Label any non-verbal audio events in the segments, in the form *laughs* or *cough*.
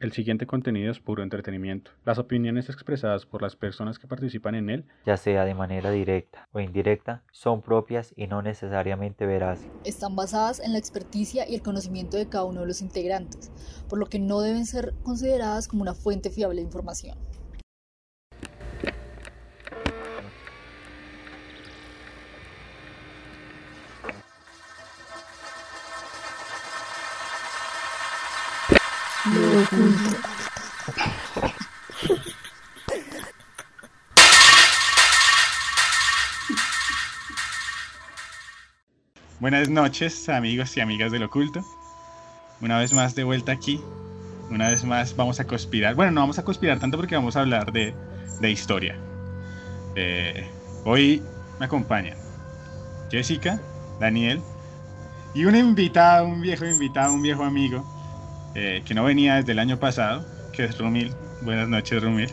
El siguiente contenido es puro entretenimiento. Las opiniones expresadas por las personas que participan en él, ya sea de manera directa o indirecta, son propias y no necesariamente veraces. Están basadas en la experticia y el conocimiento de cada uno de los integrantes, por lo que no deben ser consideradas como una fuente fiable de información. Buenas noches, amigos y amigas del oculto. Una vez más de vuelta aquí. Una vez más vamos a conspirar. Bueno, no vamos a conspirar tanto porque vamos a hablar de, historia. Eh, hoy me acompañan Jessica, Daniel y un invitado, un viejo invitado, un viejo amigo eh, que no venía desde el año pasado, que es Rumil. Buenas noches, Rumil.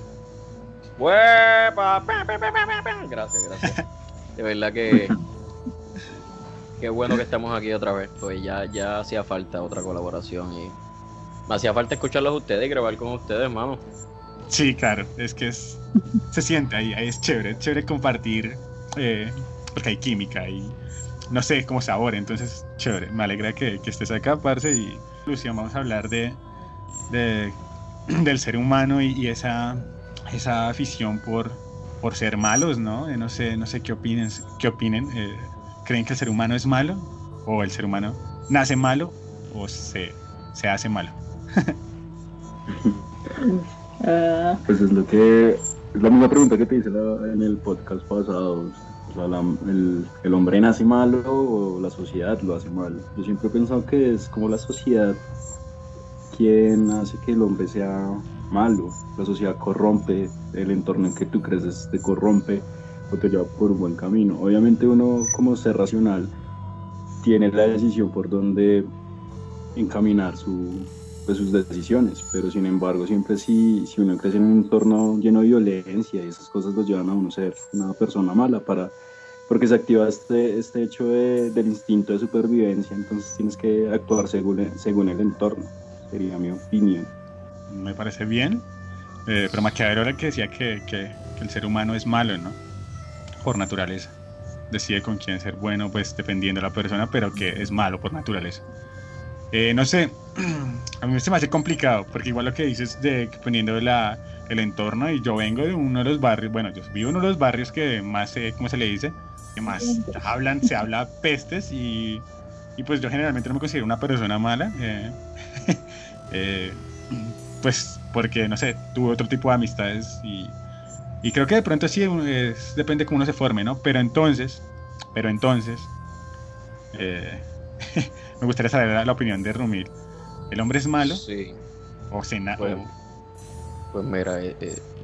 Gracias, gracias. *laughs* De verdad que *laughs* qué bueno que estamos aquí otra vez, pues ya, ya hacía falta otra colaboración y me hacía falta escucharlos a ustedes y grabar con ustedes, hermano. Sí, claro, es que es, *laughs* se siente ahí, es chévere, chévere compartir, eh, porque hay química y no sé, como sabor, entonces chévere, me alegra que, que estés acá, parce, y Lucian, vamos a hablar de, de *clears throat* del ser humano y, esa, esa afición por, por ser malos, ¿no? Eh, no sé, no sé qué opinen, qué opinen. Eh, ¿Creen que el ser humano es malo? ¿O el ser humano nace malo? ¿O se, se hace malo? *laughs* Ah. pues es lo que es la misma pregunta que te hice en el podcast pasado. el, el, hombre nace malo o la sociedad lo hace malo. Yo siempre he pensado que es como la sociedad quien hace que el hombre sea malo. La sociedad corrompe, el entorno en que tú creces te corrompe o te lleva por un buen camino. Obviamente uno como ser racional tiene la decisión por dónde encaminar su, pues, sus decisiones, pero sin embargo siempre si, si uno crece en un entorno lleno de violencia y esas cosas lo llevan a uno ser una persona mala para porque se activa este, este hecho del instinto de supervivencia, entonces tienes que actuar según, según el entorno sería mi opinión. Me parece bien, eh, pero Maquiavelo era el que decía que, que, el ser humano es malo, ¿no? Por naturaleza. Decide con quién ser bueno, pues dependiendo de la persona, pero que es malo por naturaleza. Eh, no sé, *clears throat* a mí se me hace complicado, porque igual lo que dices de dependiendo la, el entorno, y yo vengo de uno de los barrios, bueno, yo vivo en uno de los barrios que más, eh, ¿cómo se le dice? Que más hablan, se habla pestes y, y pues yo generalmente no me considero una persona mala. Eh, *laughs* Eh, pues porque, no sé, tuve otro tipo de amistades y, y creo que de pronto sí es, depende cómo uno se forme, ¿no? Pero entonces, pero entonces, eh, *laughs* me gustaría saber la opinión de Rumil. ¿El hombre es malo? Sí. ¿O se pues, pues, mira, eh,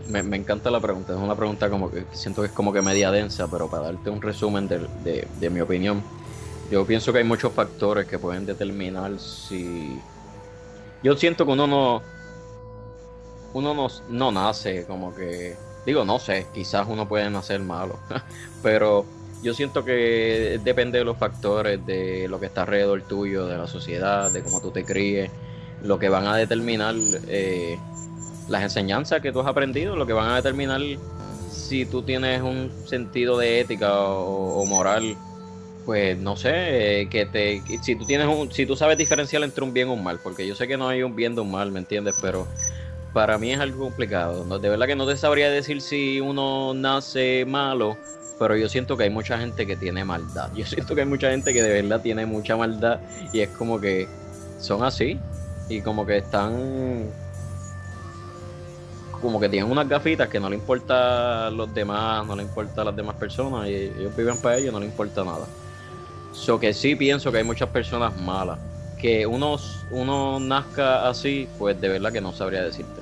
me, me, encanta la pregunta. Es una pregunta como que siento que es como que media densa, pero para darte un resumen de, de, de mi opinión, yo pienso que hay muchos factores que pueden determinar si yo siento que uno no. Uno no, no nace como que. Digo, no sé, quizás uno puede nacer malo. *laughs* pero yo siento que depende de los factores, de lo que está alrededor tuyo, de la sociedad, de cómo tú te críes, lo que van a determinar eh, las enseñanzas que tú has aprendido, lo que van a determinar si tú tienes un sentido de ética o moral pues no sé, eh, que te si tú tienes un, si tú sabes diferenciar entre un bien o un mal, porque yo sé que no hay un bien de un mal, ¿me entiendes? Pero para mí es algo complicado. De verdad que no te sabría decir si uno nace malo, pero yo siento que hay mucha gente que tiene maldad. *laughs* Yo siento que hay mucha gente que de verdad tiene mucha maldad y es como que son así y como que están como que tienen unas gafitas que no le importa a los demás, no le importa a las demás personas y ellos viven para ellos, no le importa nada. So que sí pienso que hay muchas personas malas. Que uno, uno nazca así, pues de verdad que no sabría decirte.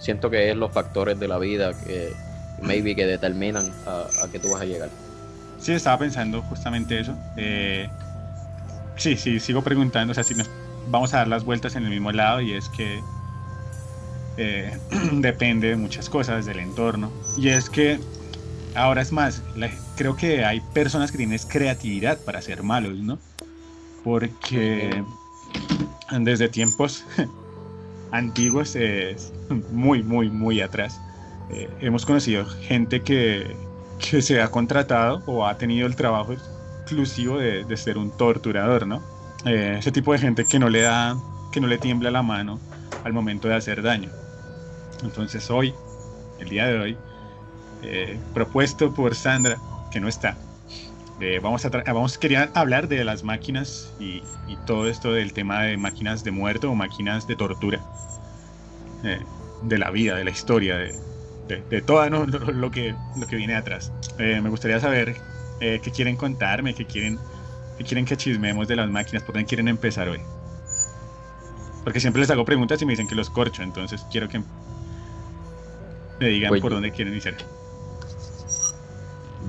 Siento que es los factores de la vida que maybe que determinan a, a que tú vas a llegar. Sí, estaba pensando justamente eso. Eh, sí, sí, sigo preguntando, o sea, si nos vamos a dar las vueltas en el mismo lado y es que eh, *clears throat* depende de muchas cosas, del entorno. Y es que ahora es más, creo que hay personas que tienen creatividad para ser malos, ¿no? Porque desde tiempos, *laughs* antiguos, es *laughs* muy, muy, muy atrás. Eh, hemos conocido gente que, que, se ha contratado o ha tenido el trabajo exclusivo de, de ser un torturador, ¿no? Eh, ese tipo de gente que no le da, que no le tiembla la mano al momento de hacer daño. Entonces hoy, el día de hoy, eh, propuesto por Sandra, que no está, eh, vamos, a vamos quería hablar de las máquinas y, y, todo esto del tema de máquinas de muerto o máquinas de tortura, eh, de la vida, de la historia, de, de, de todo ¿no? *laughs* lo, lo, que, lo que viene atrás. me gustaría saber qué quieren contarme, qué quieren, qué quieren que chismemos de las máquinas, por dónde quieren empezar hoy. Porque siempre les hago preguntas y me dicen que los corcho, entonces quiero que me digan Pues por yo- dónde quieren iniciar.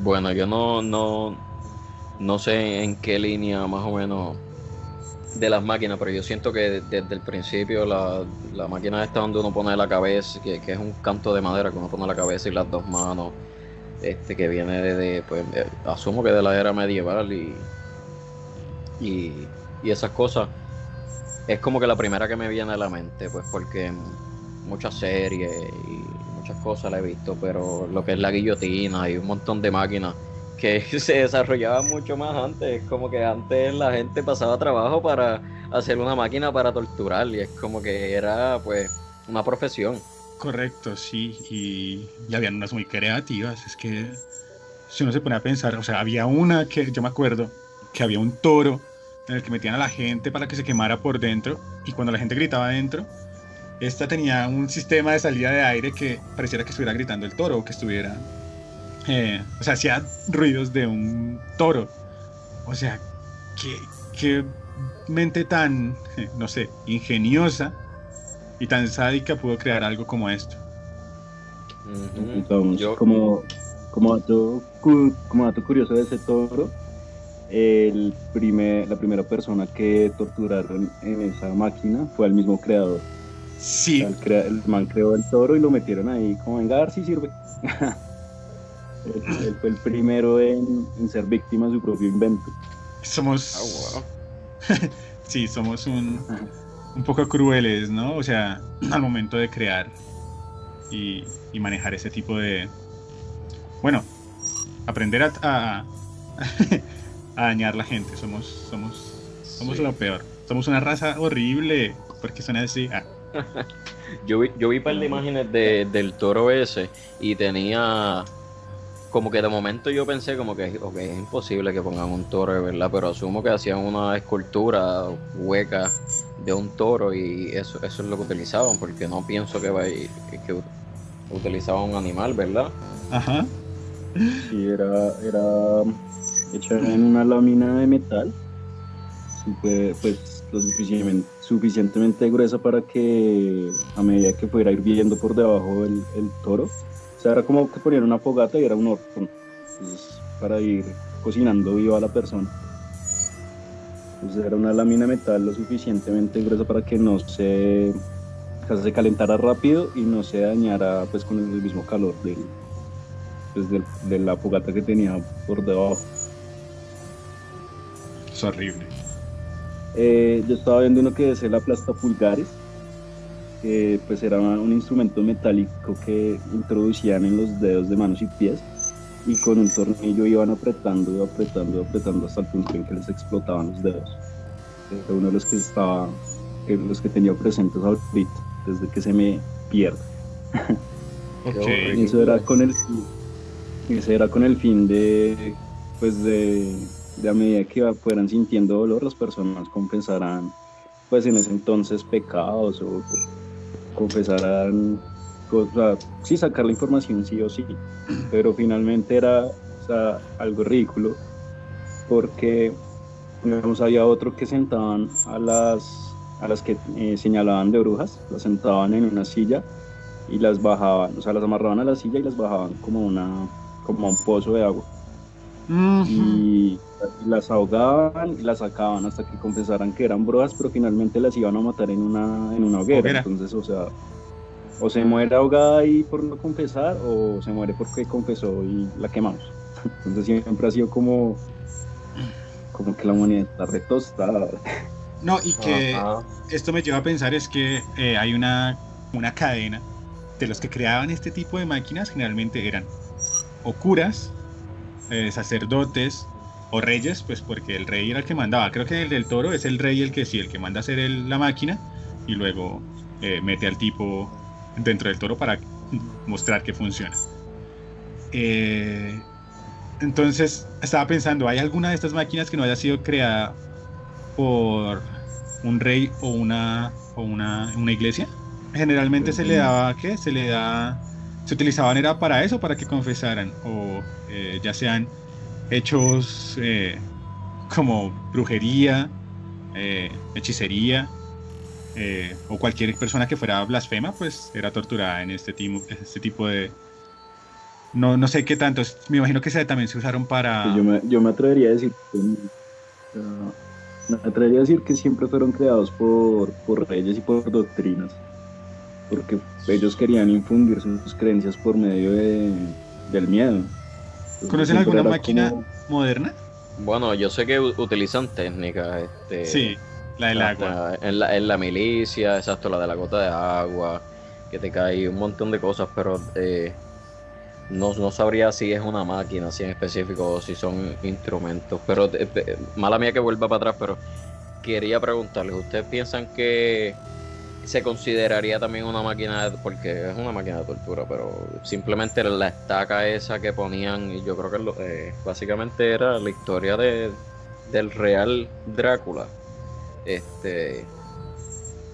Bueno, yo no, no, no sé en qué línea más o menos de las máquinas, pero yo siento que desde el principio la, la máquina esta donde uno pone la cabeza, que, que es un canto de madera que uno pone la cabeza y las dos manos, este que viene de, pues eh, asumo que de la era medieval y, y, y esas cosas, es como que la primera que me viene a la mente, pues porque muchas series y muchas cosas la he visto, pero lo que es la guillotina y un montón de máquinas que *laughs* se desarrollaban mucho más antes, es como que antes la gente pasaba trabajo para hacer una máquina para torturar y es como que era pues una profesión. Correcto, sí, y, y habían unas muy creativas, es que si uno se pone a pensar, o sea, había una que yo me acuerdo que había un toro en el que metían a la gente para que se quemara por dentro y cuando la gente gritaba adentro, esta tenía un sistema de salida de aire que pareciera que estuviera gritando el toro o que estuviera, eh, o sea, hacía ruidos de un toro. O sea, qué, qué mente tan, eh, no sé, ingeniosa y tan sádica pudo crear algo como esto. Entonces, Yo- como, como, dato, como dato curioso de ese toro, el primer, la primera persona que torturaron en esa máquina fue el mismo creador. O Sí, sea, el, crea- el man creó el toro y lo metieron ahí como venga a ver si sirve. *laughs* él, fue el primero en, en ser víctima de su propio invento. somos, Ah, *laughs* wow. sí, somos un, un poco crueles, ¿no? O sea, al momento de crear y, y manejar ese tipo de, bueno, aprender a, a, *laughs* a dañar la gente. Somos, somos, somos Sí. lo peor. Somos una raza horrible. porque suena así? Ah, *laughs* Yo vi, yo vi un par de imágenes de, del toro ese y tenía como que de momento yo pensé como que ok, es imposible que pongan un toro de verdad, pero asumo que hacían una escultura hueca de un toro y eso, eso es lo que utilizaban, porque no pienso que, vaya- que, que utilizaban un animal, ¿verdad? Ajá. Y era, era hecha en una lámina de metal, pues lo suficientemente, suficientemente gruesa para que a medida que fuera hirviendo por debajo el, el toro, o sea, era como que ponían una fogata y era un horno, entonces, para ir cocinando viva a la persona. Entonces era una lámina de metal lo suficientemente gruesa para que no se, se calentara rápido y no se dañara pues con el mismo calor del, pues, del- de la fogata que tenía por debajo. Es horrible. Eh, yo estaba viendo uno que es el aplasta pulgares, que pues era un instrumento metálico que introducían en los dedos de manos y pies y con un tornillo iban apretando, apretando, apretando hasta el punto en que les explotaban los dedos. Era uno de los que estaba, que los que tenía presentes ahorita, desde que se me pierde. *laughs* Y eso era con el fin, eso era con el fin de pues de, de a medida que fueran sintiendo dolor las personas confesarán pues en ese entonces pecados o confesarán o sea, sí sacar la información sí o sí pero finalmente era o sea, algo ridículo porque digamos, había otro que sentaban a las a las que eh, señalaban de brujas las sentaban en una silla y las bajaban, o sea, las amarraban a la silla y las bajaban como una como a un pozo de agua Ujú. y las ahogaban y las sacaban hasta que confesaran que eran brujas, pero finalmente las iban a matar en una en una hoguera. Hoguera. Entonces, o sea, o se muere ahogada ahí por no confesar o se muere porque confesó y la quemamos. *laughs* Entonces siempre ha sido como como que la humanidad está retostada. *laughs* No, y que Ajá. esto me lleva a pensar es que eh, hay una, una cadena de los que creaban este tipo de máquinas, generalmente eran o curas, eh, sacerdotes o reyes, pues porque el rey era el que mandaba. Creo que el del toro es el rey el que sí, el que manda a hacer el- la máquina y luego eh, mete al tipo dentro del toro para mostrar que funciona. Eh, entonces estaba pensando, ¿hay alguna de estas máquinas que no haya sido creada por un rey o una, o una, una iglesia? Generalmente se le daba, ¿qué? Se le da, se utilizaban era para eso, para que confesaran, o eh, ya sean hechos eh, como brujería, eh, hechicería, eh, o cualquier persona que fuera blasfema, pues era torturada en este, este tipo de... No, no sé qué tanto, me imagino que se, también se usaron para... Yo, me, yo me atrevería a decir que, me atrevería a decir que siempre fueron creados por, por reyes y por doctrinas, porque ellos querían infundir sus creencias por medio de, del miedo. ¿Conocen alguna máquina como- moderna? Bueno, yo sé que utilizan técnicas. Este, Sí, la del agua. En la, en la milicia, exacto, la de la gota de agua, que te cae un montón de cosas, pero eh, no, no sabría si es una máquina así en específico o si son instrumentos. Pero eh, eh, mala mía que vuelva para atrás, pero quería preguntarles, ¿ustedes piensan que se consideraría también una máquina, de- porque es una máquina de tortura, pero simplemente la estaca esa que ponían, y yo creo que lo- eh, básicamente era la historia de, del real Drácula, este,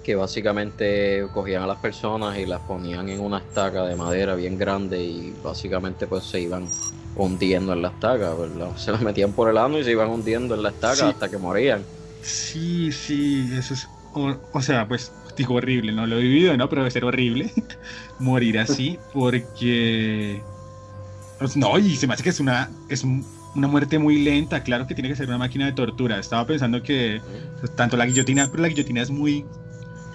que básicamente cogían a las personas y las ponían en una estaca de madera bien grande y básicamente pues se iban hundiendo en la estaca, ¿verdad? *laughs* se las metían por el ano y se iban hundiendo en la estaca Sí. hasta que morían. Sí, sí, eso es. O, o sea, pues digo horrible, no lo he vivido, ¿no? Pero debe ser horrible *laughs* morir así porque. no, y se me hace que es una. Es un- una muerte muy lenta, claro que tiene que ser una máquina de tortura. Estaba pensando que pues, tanto la guillotina, pero la guillotina es muy.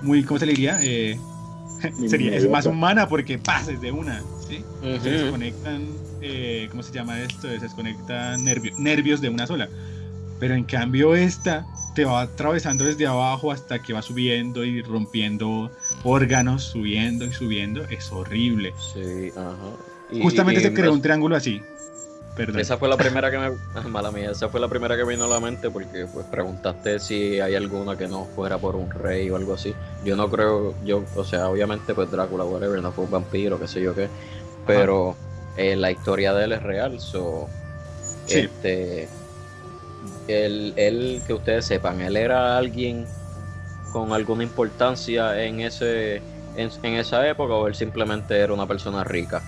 Muy, ¿cómo se le diría? Eh, *laughs* sería, es más humana porque pases de una, ¿sí? se desconectan, eh, ¿cómo se llama esto? Se desconectan nervio- nervios de una sola. Pero en cambio esta te va atravesando desde abajo hasta que va subiendo y rompiendo órganos, subiendo y subiendo. Es horrible. Sí, ajá. Y- Justamente y se creó me- un triángulo así. Perdón. Esa fue la primera que me. *laughs* Mala mía, esa fue la primera que me vino a la mente porque pues preguntaste si hay alguna que no fuera por un rey o algo así. Yo no creo, yo, o sea, obviamente pues Drácula, whatever, no fue un vampiro, qué sé yo qué. Pero eh, la historia de él es real, so. Sí. Este. Él, él, que ustedes sepan, él era alguien con alguna importancia en ese en, en esa época o él simplemente era una persona rica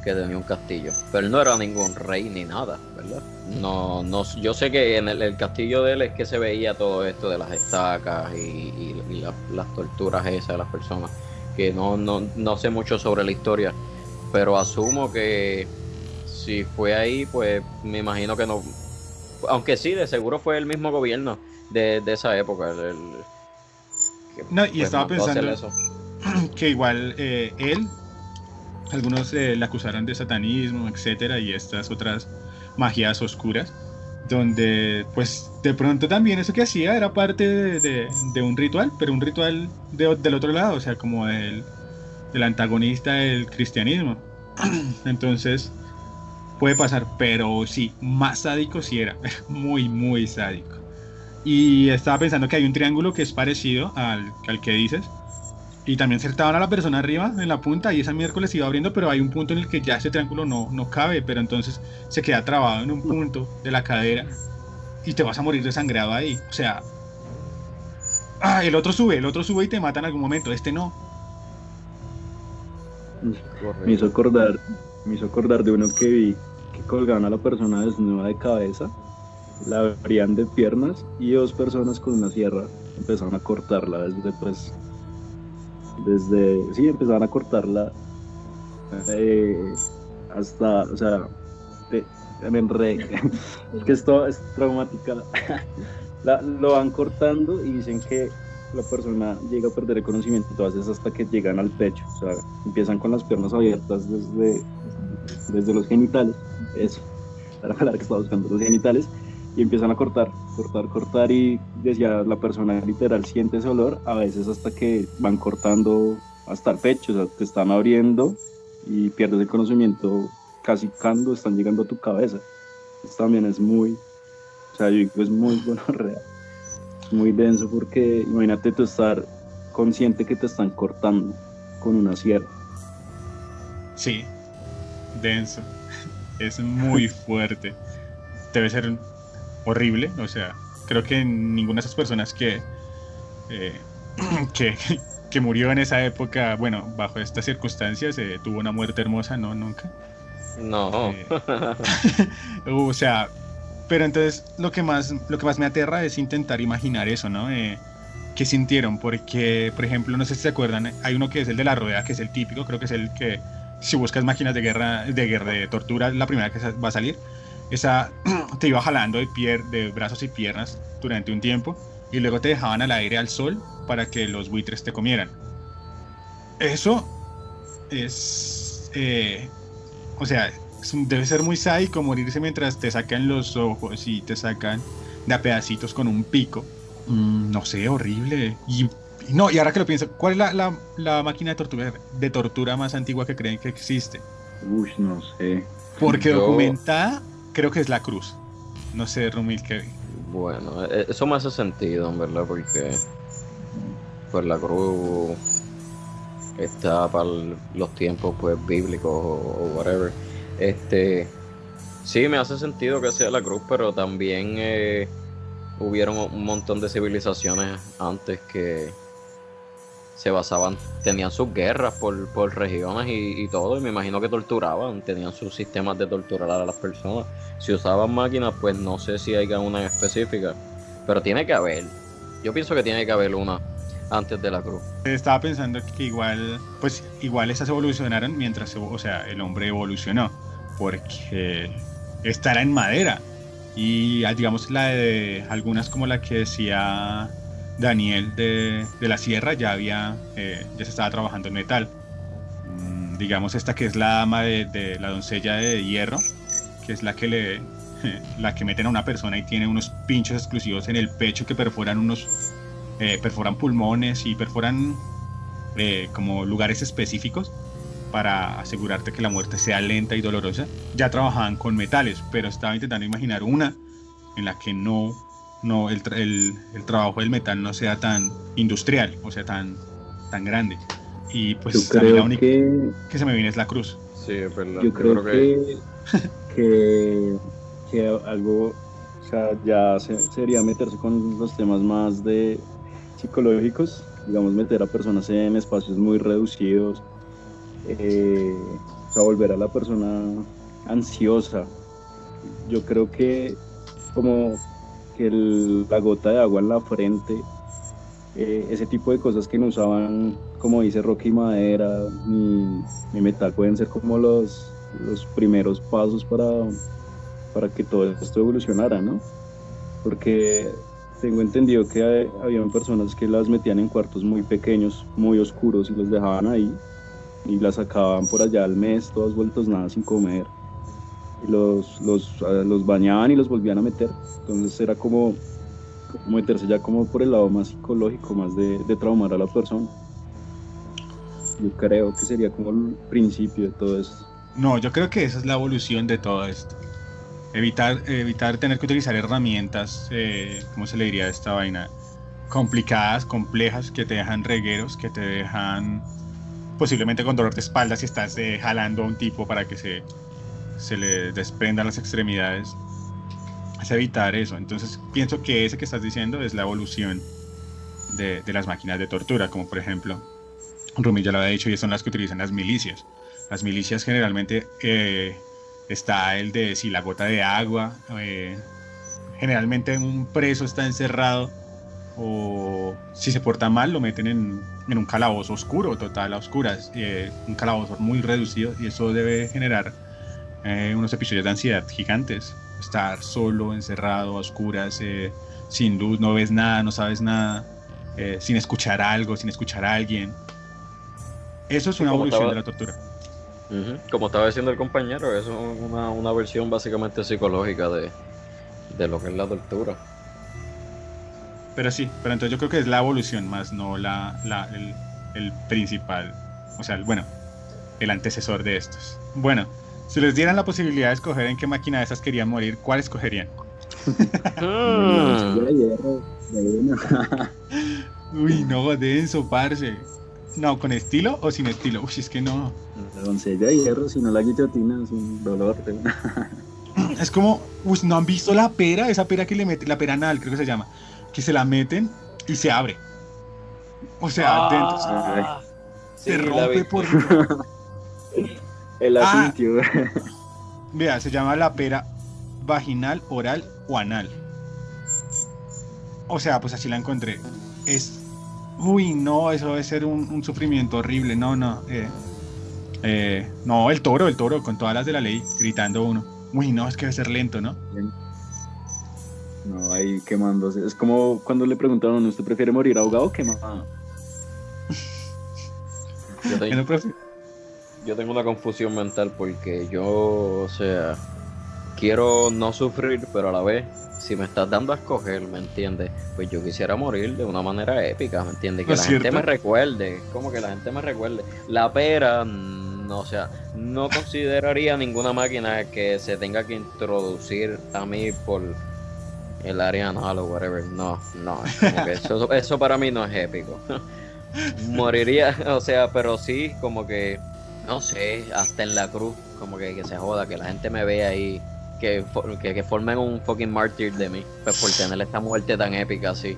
que tenía un castillo. Pero él no era ningún rey ni nada, ¿verdad? No, no, yo sé que en el, castillo de él es que se veía todo esto de las estacas y, y- y la- las torturas esas de las personas. Que no, no, no sé mucho sobre la historia, pero asumo que si fue ahí, pues me imagino que no. Aunque sí, de seguro fue el mismo gobierno de, de esa época. el- el- que, No, y pues, estaba pensando- eso. *clears throat* que igual eh, él, algunos eh, le acusaron de satanismo, etcétera, y estas otras magias oscuras, donde pues de pronto también eso que hacía era parte de, de- de un ritual, pero un ritual de- del otro lado, o sea, como del, del antagonista del cristianismo. *clears throat* Entonces, puede pasar, pero sí, más sádico sí era, *laughs* muy, muy sádico. Y estaba pensando que hay un triángulo que es parecido al, al que dices, y también acertaban a la persona arriba en la punta y esa miércoles iba abriendo, pero hay un punto en el que ya ese triángulo no, no cabe, pero entonces se queda trabado en un punto de la cadera y te vas a morir desangrado ahí. O sea, ah, el otro sube, el otro sube y te mata en algún momento, este no. Me hizo acordar, me hizo acordar de uno que vi que colgaban a la persona desnuda de cabeza, la abrían de piernas y dos personas con una sierra empezaron a cortarla desde pues desde sí empezaron a cortarla eh, hasta o sea te- me enredé. que esto es traumática *laughs* La- lo van cortando y dicen que la persona llega a perder el conocimiento todas veces hasta que llegan al pecho. O sea, empiezan con las piernas abiertas desde, desde los genitales. Eso, la palabra que estaba buscando, los genitales. y empiezan a cortar, cortar, cortar y decía la persona literal siente ese olor, a veces hasta que van cortando hasta el pecho, o sea, te están abriendo y pierdes el conocimiento casi cuando están llegando a tu cabeza. Esto también es muy, o sea, yo digo es muy *laughs* bueno, real, muy denso porque imagínate tú estar consciente que te están cortando con una sierra. Sí, denso. Es muy *laughs* fuerte. Debe ser horrible. O sea, creo que ninguna de esas personas que, eh, *clears throat* que, que, murió en esa época, bueno, bajo estas circunstancias, eh, tuvo una muerte hermosa, ¿no? Nunca. No. Eh, *laughs* o sea, pero entonces lo que más, lo que más me aterra es intentar imaginar eso, ¿no? ¿Qué sintieron? Porque, por ejemplo, no sé si se acuerdan, hay uno que es el de la rueda, que es el típico, creo que es el que si buscas máquinas de guerra, de guerra, de tortura, la primera que va a salir. Esa *clears throat* te iba jalando de, pier de brazos y piernas durante un tiempo y luego te dejaban al aire al sol para que los buitres te comieran. Eso es, eh, o sea, debe ser muy sádico morirse mientras te sacan los ojos y te sacan de a pedacitos con un pico. Mm, no sé, horrible. Y no, y ahora que lo pienso, ¿cuál es la, la, máquina de tortura, de tortura más antigua que creen que existe? Uy, no sé. Porque documentada, creo que es la cruz. No sé, Rumil, que. Bueno, e, eso me hace sentido, en verdad, porque. Pues la cruz está para los tiempos pues bíblicos o, whatever. Este. Sí, me hace sentido que sea la cruz, pero también eh, hubieron un montón de civilizaciones antes que se basaban, tenían sus guerras por, por regiones y, todo, y me imagino que torturaban, tenían sus sistemas de torturar a las personas. Si usaban máquinas, pues no sé si hay una específica, pero tiene que haber. Yo pienso que tiene que haber una antes de la cruz. Estaba pensando que igual, pues igual esas evolucionaron mientras, o sea, el hombre evolucionó, porque esta era en madera. Y digamos la de algunas como la que decía Daniel de, la Sierra ya había, eh, ya se estaba trabajando en metal. Mm, digamos esta que es la dama de, la doncella de hierro, que es la que le, *laughs* la que meten a una persona y tiene unos pinchos exclusivos en el pecho que perforan unos, eh, perforan pulmones y perforan eh, como lugares específicos para asegurarte que la muerte sea lenta y dolorosa. Ya trabajaban con metales, pero estaba intentando imaginar una en la que no no el, el, el, trabajo del metal no sea tan industrial, o sea, tan, tan grande. Y pues también la única que... que... se me viene es la cruz. Sí, es verdad. Yo, creo, que... que, que, algo, o sea, ya sería meterse con los temas más de psicológicos, digamos, meter a personas en espacios muy reducidos, eh, o sea, volver a la persona ansiosa. Yo creo que como que la gota de agua en la frente, eh, ese tipo de cosas que no usaban, como dice Rocky Madera, ni, metal, pueden ser como los, los primeros pasos para, para que todo esto evolucionara, ¿no? Porque tengo entendido que había personas que las metían en cuartos muy pequeños, muy oscuros y los dejaban ahí y las sacaban por allá al mes, todos vueltos nada sin comer los, los, los bañaban y los volvían a meter. Entonces era como, meterse ya como por el lado más psicológico, más de, de traumar a la persona. Yo creo que sería como el principio de todo esto. No, yo creo que esa es la evolución de todo esto. Evitar, evitar tener que utilizar herramientas, eh, ¿cómo se le diría a esta vaina? Complicadas, complejas, que te dejan regueros, que te dejan posiblemente con dolor de espalda si estás eh, jalando a un tipo para que se se le desprendan las extremidades, es evitar eso. Entonces pienso que ese que estás diciendo es la evolución de, las máquinas de tortura, como por ejemplo, Rumi ya lo había dicho, y son las que utilizan las milicias. Las milicias generalmente eh, está el de si la gota de agua, eh, generalmente un preso está encerrado o si se porta mal lo meten en, un calabozo oscuro, total a oscuras, eh, un calabozo muy reducido y eso debe generar eh, unos episodios de ansiedad gigantes. Estar solo, encerrado, a oscuras, eh, sin luz, no ves nada, no sabes nada, eh, sin escuchar algo, sin escuchar a alguien. Eso es una evolución de la tortura. Como estaba diciendo el compañero, eso es una, versión básicamente psicológica de, de lo que es la tortura. Pero sí, pero entonces yo creo que es la evolución más, no la, la el, el principal. O sea, el- bueno, el antecesor de estos. Bueno, si les dieran la posibilidad de escoger en qué máquina de esas querían morir, ¿cuál escogerían? Yo de hierro, de una. *laughs* Uy, no, denso, parce. No, ¿con estilo o sin estilo? Uy, es que no. La doncella de hierro, si no la guillotina, es un dolor. Es como, uy, ¿no han visto la pera? Esa pera que le meten, la pera anal, creo que se llama. Que se la meten y se abre. O sea, dentro se, Ah, se sí, rompe por... *laughs* El Ah. asitio. *laughs* Vea, se llama la pera vaginal, oral o anal. O sea, pues así la encontré. Es. Uy, no, eso debe ser un, un sufrimiento horrible. No, no. eh, eh, no, el toro, el toro, con todas las de la ley, gritando uno. Uy, no, es que debe ser lento, ¿no? No, ahí quemándose. Es como cuando le preguntaron, ¿usted prefiere morir ahogado o quemado? *laughs* Yo, yo tengo una confusión mental porque yo, o sea, quiero no sufrir, pero a la vez, si me estás dando a escoger, ¿me entiendes? Pues yo quisiera morir de una manera épica, ¿me entiendes? Que ¿Es la gente me recuerde, como que la gente me recuerde. La pera, no, o sea, no consideraría ninguna máquina que se tenga que introducir a mí por el área anal o whatever. No, no, es como que eso, *laughs* eso para mí no es épico. *laughs* Moriría, o sea, pero sí, como que, no sé, hasta en la cruz, como que, que se joda, que la gente me vea ahí, que, que, que formen un fucking mártir de mí, pues por tener esta muerte tan épica así.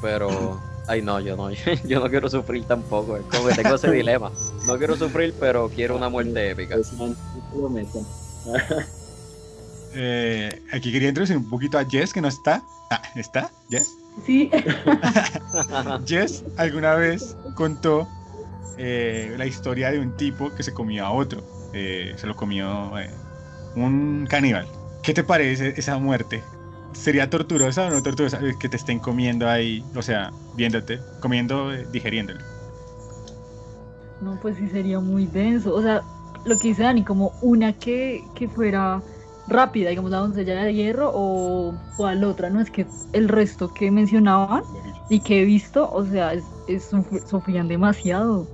Pero, *laughs* ay no, yo no, *laughs* yo no quiero sufrir tampoco, es como que tengo ese dilema. No quiero sufrir, pero quiero una muerte épica. *laughs* Eh, aquí quería introducir un poquito a Jess, que no está. Ah, ¿está? ¿Jess? Sí, Jess alguna vez contó eh, la historia de un tipo que se comió a otro. Eh, se lo comió eh, un caníbal. ¿Qué te parece esa muerte? ¿Sería torturosa o no torturosa eh, que te estén comiendo ahí, o sea, viéndote, comiendo, eh, digeriéndolo? no, pues sí sería muy denso. O sea, lo que dice Dani, como una que, que fuera rápida, digamos la doncella de hierro o, la otra, ¿no? Es que el resto que mencionaban y que he visto, o sea, es, es sufrían demasiado.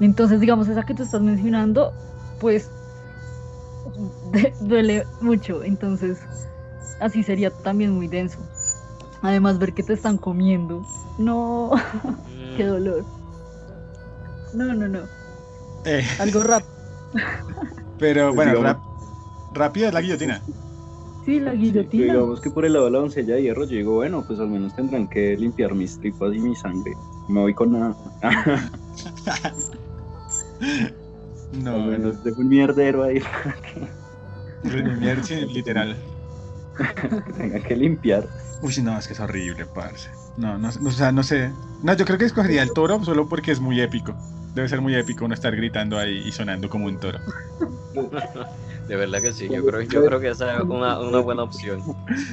Entonces, digamos, esa que tú estás mencionando, pues *laughs* duele mucho. Entonces, así sería también muy denso. Además, ver que te están comiendo. No, *laughs* qué dolor. No, no, no. Eh, Algo rápido. *laughs* pero Pues bueno, rap- rápido es la guillotina. Sí, la Sí, guillotina. digamos que por el lado de la doncella de hierro, yo digo, bueno, pues al menos tendrán que limpiar mis tripas y mi sangre. Me voy con nada. No, no, menos dejo un mierdero ahí literal. *laughs* que tenga que limpiar. Uy, no, es que es horrible, parce. No, no, o sea, no sé. No, yo creo que escogería el toro solo porque es muy épico. Debe ser muy épico uno estar gritando ahí y sonando como un toro. De verdad que sí, yo creo, yo creo que esa es una, una buena opción.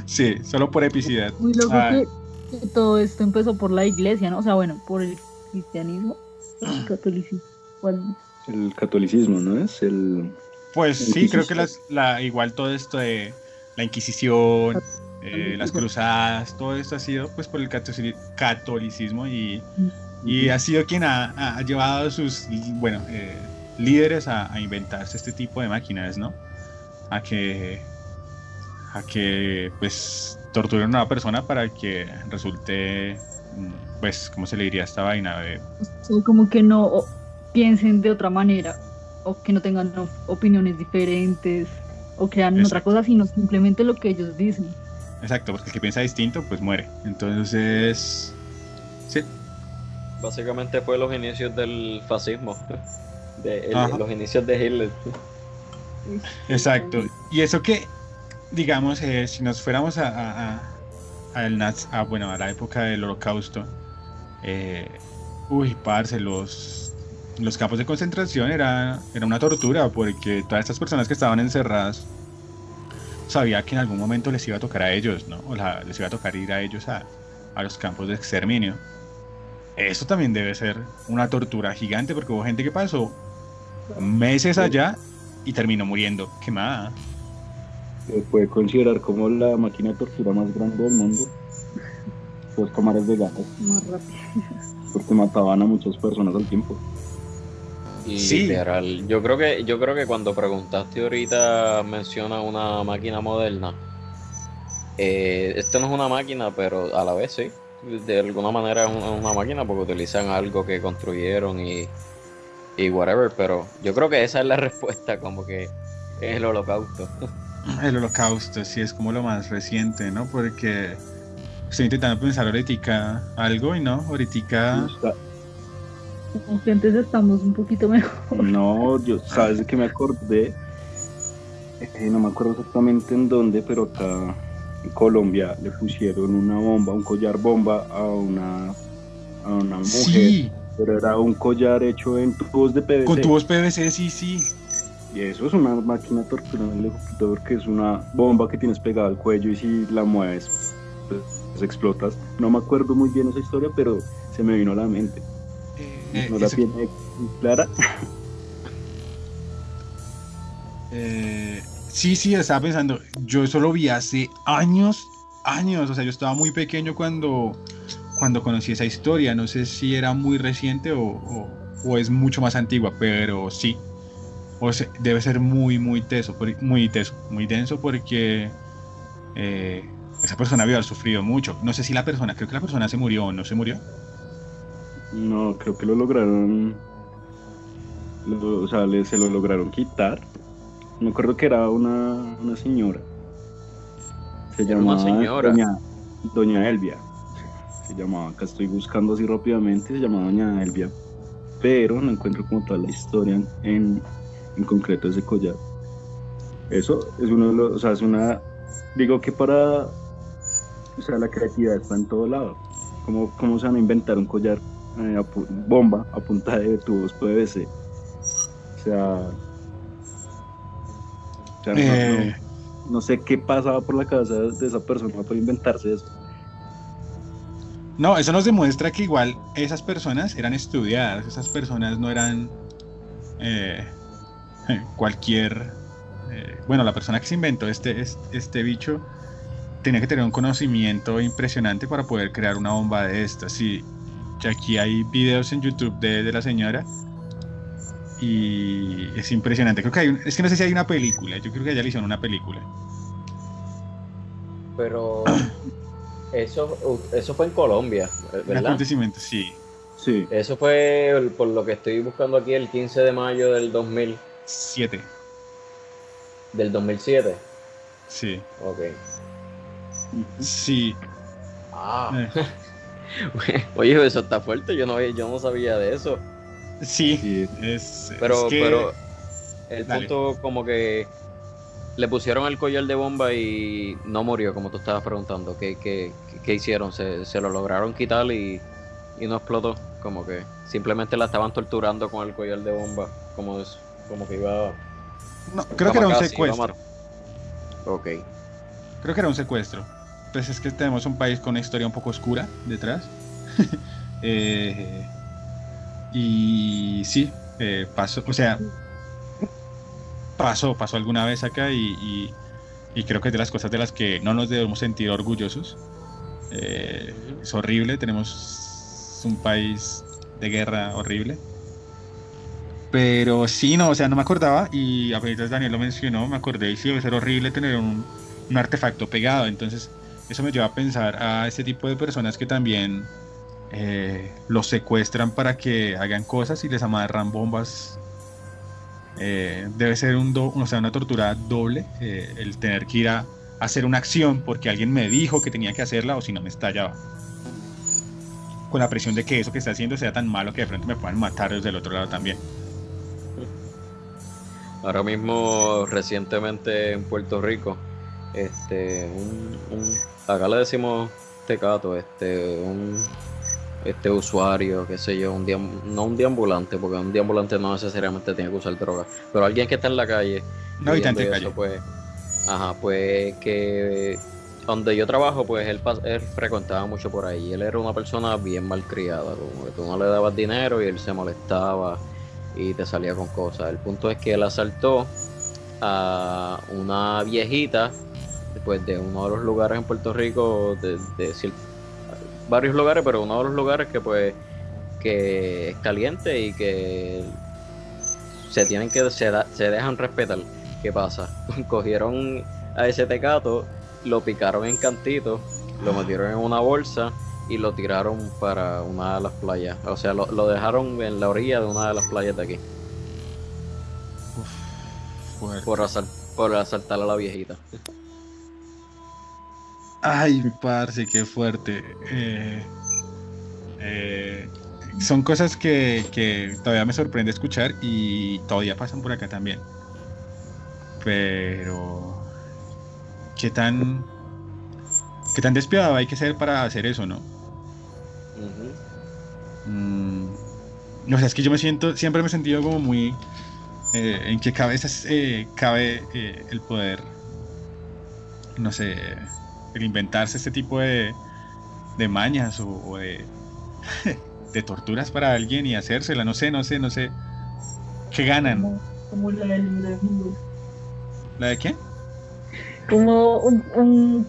Sí, solo por epicidad. Muy loco Ah. que, que todo esto empezó por la iglesia, ¿no? O sea, bueno, por el cristianismo, el catolicismo. ¿Cuál? El catolicismo, ¿no es? El... Pues sí, creo que las, la, igual todo esto de la Inquisición, eh, las cruzadas, todo esto ha sido pues por el catolici- catolicismo y, y ha sido quien ha, llevado a sus bueno, eh, líderes a, a inventarse este tipo de máquinas, ¿no? A que, a que pues torturen a una persona para que resulte, mm, pues, ¿cómo se le diría a esta vaina? De, O sea, como que no piensen de otra manera, o que no tengan opiniones diferentes, o crean otra Exacto. cosa, sino simplemente lo que ellos dicen. exacto, porque el que piensa distinto, pues muere. Entonces, sí, Básicamente fue los inicios del fascismo. *laughs* De, el- los inicios de Hitler. Exacto. Y eso que, digamos, eh, si nos fuéramos a, a, a- naz- a, bueno, a la época del holocausto, eh, uy, parce, los, los campos de concentración era, era una tortura porque todas estas personas que estaban encerradas sabía que en algún momento les iba a tocar a ellos, ¿no? O la- les iba a tocar ir a ellos a, a los campos de exterminio. Eso también debe ser una tortura gigante porque hubo gente que pasó meses allá y terminó muriendo quemada. se puede considerar como la máquina de tortura más grande del mundo. Dos cámaras de gatos, Más rápido. porque mataban a muchas personas al tiempo. Y Sí. literal, yo creo que, yo creo que cuando preguntaste ahorita menciona una máquina moderna. Eh, esto no es una máquina, pero a la vez sí. De alguna manera es una máquina porque utilizan algo que construyeron y, y whatever, pero yo creo que esa es la *laughs* respuesta, como que es el holocausto. *laughs* El holocausto, sí, es como lo más reciente, ¿no? Porque estoy intentando pensar ahorita algo y no, ahorita... Como que antes estamos un poquito mejor. No, yo, ¿sabes de que me acordé? Eh, no me acuerdo exactamente en dónde, pero acá en Colombia le pusieron una bomba, un collar bomba a una, a una mujer. Sí, Pero era un collar hecho en tubos de PVC. con tubos PVC, sí, sí. Y eso es una máquina torturable, porque es una bomba que tienes pegada al cuello y si la mueves, pues explotas. No me acuerdo muy bien esa historia, pero se me vino a la mente. Eh, ¿No la tiene clara? eh, sí, sí, estaba pensando, yo eso lo vi hace años, años, o sea, yo estaba muy pequeño cuando, cuando conocí esa historia, no sé si era muy reciente o, o- o es mucho más antigua, pero sí, o sea, debe ser muy, muy teso, muy teso, muy denso porque eh, esa persona había sufrido mucho, no sé si la persona, creo que la persona se murió o no se murió, No, creo que lo lograron. lo- o sea, le- se lo lograron quitar. Me acuerdo que era una, una señora. Se llamaba señora. Doña, Doña Elvia. Se llamaba, acá estoy buscando así rápidamente, se llamaba Doña Elvia. Pero no encuentro como toda la historia en, en concreto ese collar. Eso es uno de los, o sea, es una, digo que para, o sea, la creatividad está en todo lado. ¿Cómo, cómo se van a inventar un collar eh, a bomba a punta de tubos PVC? O sea, o sea, no- Eh, no, no sé qué pasaba por la cabeza de esa persona para inventarse eso. No, eso nos demuestra que igual esas personas eran estudiadas, esas personas no eran eh, *laughs* cualquier... eh, bueno, la persona que se inventó este, es- este bicho tenía que tener un conocimiento impresionante para poder crear una bomba de estas. Sí, que aquí hay videos en YouTube de, de la señora y es impresionante. Creo que hay un- es que no sé si hay una película, yo creo que ya le hicieron una película. Pero *clears throat* eso, eso fue en Colombia, Un ¿verdad? acontecimiento, sí. Sí, Eso fue, el- por lo que estoy buscando aquí, el 15 de mayo del 2000, Siete, del 2007. sí. Ok. Sí. Ah. eh, *laughs* *laughs* Oye, eso está fuerte, yo no, yo no sabía de eso. Sí, sí. es, Pero, es que- pero el Dale. punto como que le pusieron el collar de bomba y no murió, como tú estabas preguntando. ¿Qué, qué, qué hicieron? ¿Se, se lo lograron quitar y, y no explotó? Como que simplemente la estaban torturando con el collar de bomba, como, es, como que iba... no, creo que era un a secuestro. Ok. Creo que era un secuestro. Pues es que tenemos un país con una historia un poco oscura detrás. *laughs* Eh, y sí, eh, pasó, o sea, pasó, pasó alguna vez acá y, creo que es de las cosas de las que no nos debemos sentir orgullosos. Eh, es horrible, tenemos un país de guerra horrible. Pero sí, no, o sea, no me acordaba y apenas Daniel lo mencionó, me acordé y sí, debe ser horrible tener un artefacto pegado. Entonces, eso me lleva a pensar a ese tipo de personas que también eh, los secuestran para que hagan cosas y les amarran bombas. Eh, debe ser un do- una tortura doble eh, el tener que ir a hacer una acción porque alguien me dijo que tenía que hacerla o si no me estallaba. Con la presión de que eso que está haciendo sea tan malo que de frente me puedan matar desde el otro lado también. Ahora mismo, recientemente en Puerto Rico, este, un, un- acá le decimos tecato, este, un este usuario, qué sé yo, un día, no un deambulante, porque un deambulante no necesariamente tiene que usar droga, pero alguien que está en la calle, viviendo y calle. eso, pues, ajá, pues que donde yo trabajo, pues él, él frecuentaba mucho por ahí. Él era una persona bien malcriada, como que tú no le dabas dinero y él se molestaba y te salía con cosas. El punto es que él asaltó a una viejita pues de uno de los lugares en Puerto Rico de, de varios lugares pero uno de los lugares que pues que es caliente y que se tienen que se, se dejan respetar qué pasa *laughs* cogieron a ese tecato lo picaron en cantitos lo metieron en una bolsa y lo tiraron para una de las playas. O sea, lo, dejaron en la orilla de una de las playas de aquí. por, por asaltar a la viejita. *laughs* Ay, parce, qué fuerte. Eh, eh, son cosas que, que, todavía me sorprende escuchar y todavía pasan por acá también. Pero... ¿Qué tan ¿Qué tan despiadado hay que ser para hacer eso, no? Mm, o sea, es que yo me siento, siempre me he sentido como muy... Eh, en qué cabezas cabe eh, el poder, no sé, el inventarse este tipo de, de mañas o, de, *laughs* de torturas para alguien y hacérsela, no sé, no sé, no sé. ¿Qué ganan? Como, la de ¿La de qué? Como un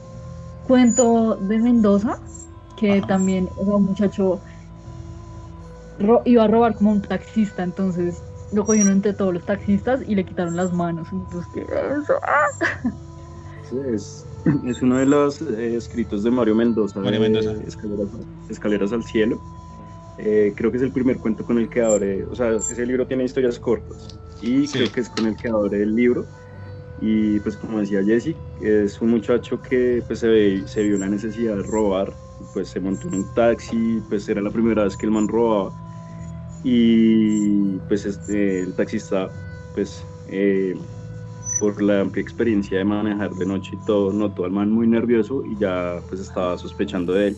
cuento de Mendoza, que también un muchacho iba a robar como un taxista, entonces lo cogieron entre todos los taxistas y le quitaron las manos. Entonces, ¿qué eso? es, *laughs* es, uno de los eh, escritos de Mario Mendoza, Mario Mendoza. Escaleras, al cielo. Eh, creo que es el primer cuento con el que abre, o sea, ese libro tiene historias cortas y creo que es con el que abre el libro y pues como decía Jesse, es un muchacho que pues se, se vio la necesidad de robar, pues se montó en un taxi, pues era la primera vez que el man robaba. Y pues este, el taxista, pues eh, por la amplia experiencia de manejar de noche y todo, notó al man muy nervioso y ya pues estaba sospechando de él.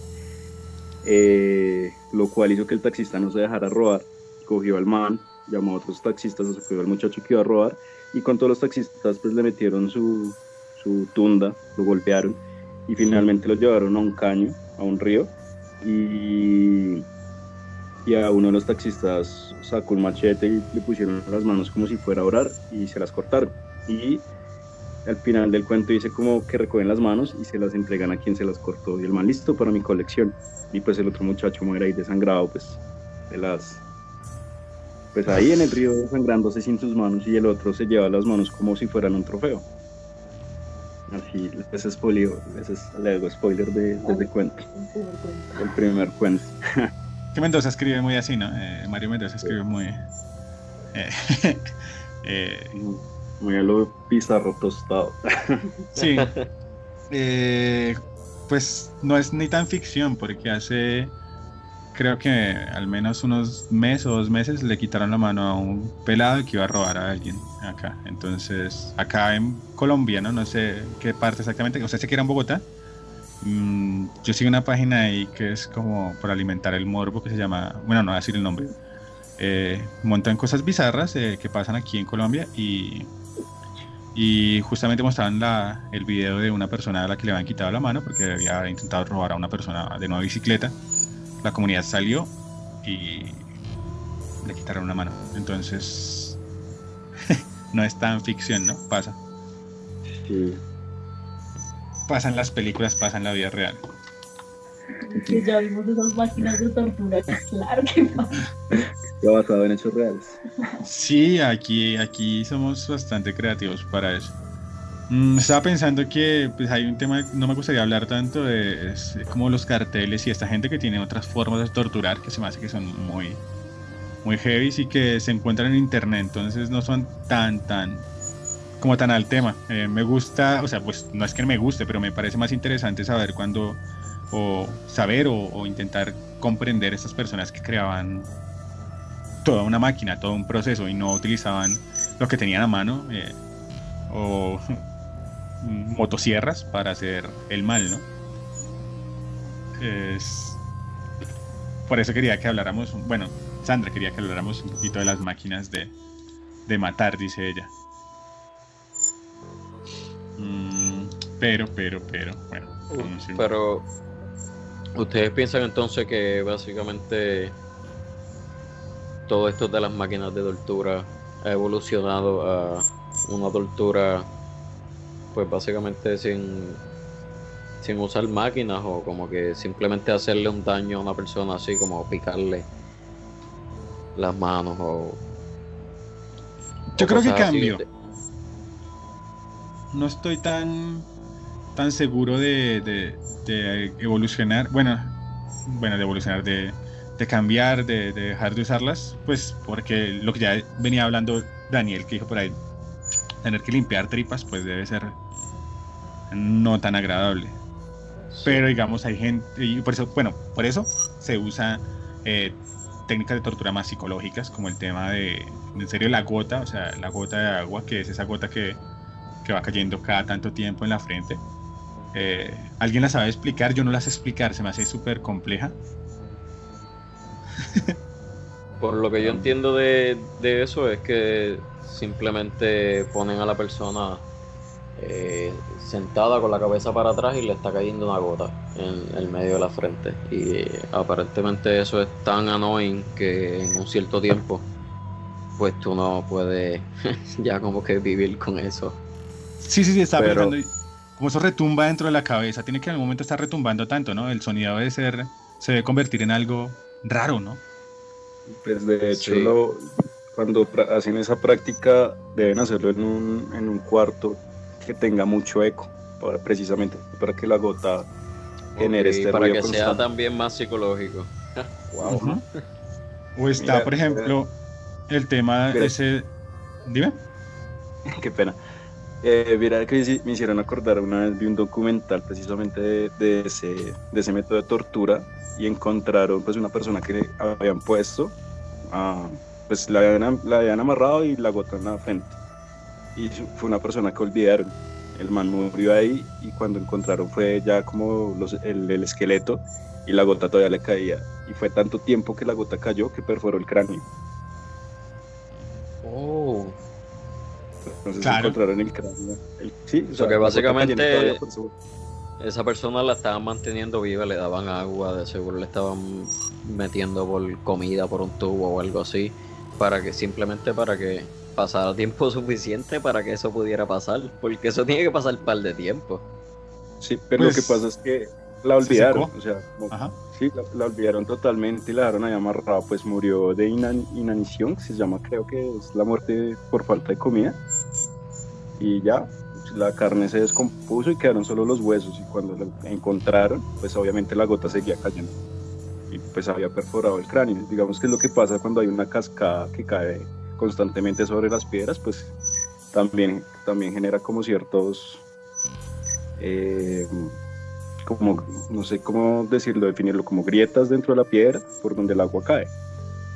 Eh, lo cual hizo que el taxista no se dejara robar. Cogió al man, llamó a otros taxistas, cogió al muchacho que iba a robar y con todos los taxistas pues le metieron su, su tunda, lo golpearon y finalmente lo llevaron a un caño, a un río y, y a uno de los taxistas sacó un machete y le pusieron las manos como si fuera a orar y se las cortaron y al final del cuento dice como que recogen las manos y se las entregan a quien se las cortó y el man listo para mi colección y pues el otro muchacho muere ahí desangrado pues de las pues ahí en el río sangrándose sin sus manos y el otro se lleva las manos como si fueran un trofeo. Así, ese es spoiler, ese es el spoiler de, de cuento. El primer cuento. *laughs* que Mendoza escribe muy así, ¿no? Eh, Mario Mendoza escribe muy... Eh, *laughs* eh, muy a lo pizarro tostado. *laughs* sí. pues no es ni tan ficción porque hace creo que al menos unos meses o dos meses le quitaron la mano a un pelado que iba a robar a alguien acá. Entonces, acá en Colombia, no, no sé qué parte exactamente, o sea, sé que era en Bogotá. Mm, yo sigo una página ahí que es como por alimentar el morbo que se llama, bueno, no voy a decir el nombre. Eh, montan cosas bizarras eh, que pasan aquí en Colombia y, y justamente mostraban la, el video de una persona a la que le habían quitado la mano porque había intentado robar a una persona de nueva bicicleta la comunidad salió y le quitaron una mano. Entonces, *laughs* no es tan ficción, ¿no? Pasa. Sí. Pasan las películas, pasan la vida real. Que ya vimos esas máquinas de tortura, *laughs* claro que pasa. *laughs* Está basado en hechos reales. Sí, aquí, aquí somos bastante creativos para eso. Mm, estaba pensando que pues, hay un tema, no me gustaría hablar tanto de como los carteles y esta gente que tiene otras formas de torturar que se me hace que son muy, muy heavy y que se encuentran en internet, entonces no son tan, tan, como tan al tema. Eh, me gusta, o sea, pues no es que me guste, pero me parece más interesante saber cuándo, o saber o, intentar comprender estas personas que creaban toda una máquina, todo un proceso y no utilizaban lo que tenían a mano. Eh, o *laughs* motosierras para hacer el mal, ¿no? Es... Por eso quería que habláramos, bueno, Sandra quería que habláramos un poquito de las máquinas de, de matar, dice ella. Mm, pero, pero, pero, bueno. Pero, ¿ustedes piensan entonces que básicamente todo esto de las máquinas de tortura ha evolucionado a una tortura, pues básicamente sin, sin usar máquinas o como que simplemente hacerle un daño a una persona así como picarle las manos o... Yo creo que de- No estoy tan, tan seguro de, de- de evolucionar. Bueno, bueno, de evolucionar, de, de cambiar, de, de dejar de usarlas. Pues porque lo que ya venía hablando Daniel, que dijo por ahí, tener que limpiar tripas, pues debe ser no tan agradable. Pero digamos, hay gente, y por eso, bueno, por eso se usa eh, técnicas de tortura más psicológicas, como el tema de, en serio, la gota, o sea, la gota de agua, que es esa gota que, que va cayendo cada tanto tiempo en la frente. Eh, ¿Alguien la sabe explicar? Yo no la sé explicar, se me hace súper compleja. *laughs* Por lo que yo entiendo de, de eso es que simplemente ponen a la persona eh, sentada con la cabeza para atrás y le está cayendo una gota en el medio de la frente. Y eh, aparentemente eso es tan annoying que en un cierto tiempo pues tú no puedes *laughs* ya como que vivir con eso. Sí, sí, sí, estaba Pero- pensando, como eso retumba dentro de la cabeza, tiene que en algún momento estar retumbando tanto, ¿no? El sonido debe ser, se debe convertir en algo raro, ¿no? Pues de hecho, Sí. lo- cuando hacen esa práctica, deben hacerlo en un, en un cuarto que tenga mucho eco, para, precisamente para que la gota genere Ok, este para ruido que sea también más psicológico. wow. O está, Mira, por ejemplo, el tema mira. ese... Dime. Qué pena. Eh, mira que me hicieron acordar una vez vi un documental precisamente de, de ese, de ese método de tortura y encontraron pues una persona que le habían puesto, pues la habían, la habían amarrado y la gota en la frente. Y fue una persona que olvidaron. El man murió ahí y cuando encontraron fue ya como los- el, el esqueleto y la gota todavía le caía. Y fue tanto tiempo que la gota cayó que perforó el cráneo. Oh. Entonces Claro. encontraron el cráneo. El- sí, o sea, que básicamente- Esa persona la estaban manteniendo viva, le daban agua, de seguro le estaban metiendo por comida por un tubo o algo así, para que simplemente para que pasara tiempo *laughs* suficiente para que eso pudiera pasar, porque eso tiene que pasar un par de tiempo. Sí, pero Pues, lo que pasa es que la olvidaron, o sea, como- Ajá. sí, la, la olvidaron totalmente y la dejaron ahí amarrada, pues murió de inan- inanición, que se llama, creo que es la muerte por falta de comida, y ya, la carne se descompuso y quedaron solo los huesos, y cuando la encontraron, pues obviamente la gota seguía cayendo, y pues había perforado el cráneo, digamos que es lo que pasa cuando hay una cascada que cae constantemente sobre las piedras, pues también, también genera como ciertos... eh, como, no sé cómo decirlo, definirlo, como grietas dentro de la piedra por donde el agua cae.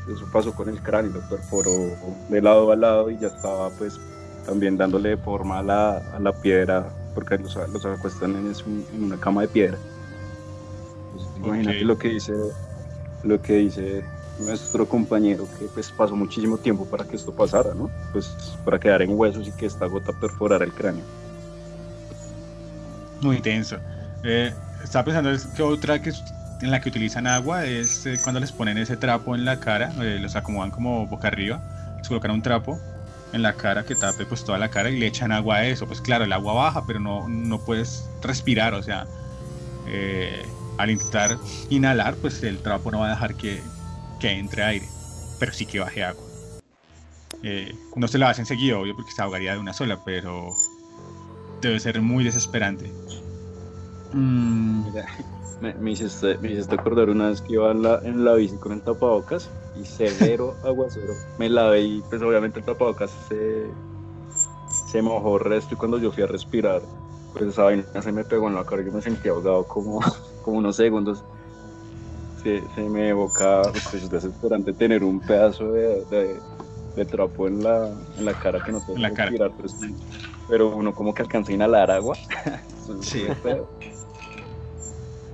Eso pasó con el cráneo, lo perforó de lado a lado y ya estaba pues también dándole forma a la, a la piedra, porque los, los acuestan en, en una cama de piedra. Pues, Imagínate Ok. lo que dice lo que dice nuestro compañero, que pues pasó muchísimo tiempo para que esto pasara, ¿no? Pues para quedar en huesos y que esta gota perforara el cráneo. Muy intenso. Eh, estaba pensando que otra que en la que utilizan agua es eh, cuando les ponen ese trapo en la cara, eh, los acomodan como boca arriba, les colocan un trapo en la cara que tape pues toda la cara y le echan agua a eso. Pues claro, el agua baja, pero no, no puedes respirar, o sea, eh, al intentar inhalar, pues el trapo no va a dejar que, que entre aire, pero sí que baje agua. Eh, no se la hacen seguido, obvio, porque se ahogaría de una sola, pero debe ser muy desesperante. Mm, Mira, *laughs* me, me hiciste, me hiciste acordar una vez que iba en la, en la bici con el tapabocas y severo *laughs* aguacero. Me lavé y pues obviamente el tapabocas se, se mojó el resto y cuando yo fui a respirar, pues esa vaina se me pegó en la cara y yo me sentí ahogado como, *laughs* como unos segundos. Se, se me evoca, pues es desesperante tener un pedazo de, de- de trapo en la, en la cara que no En la cara. respirar, pero, sí- pero uno como que alcanza a inhalar agua. *laughs* Sí.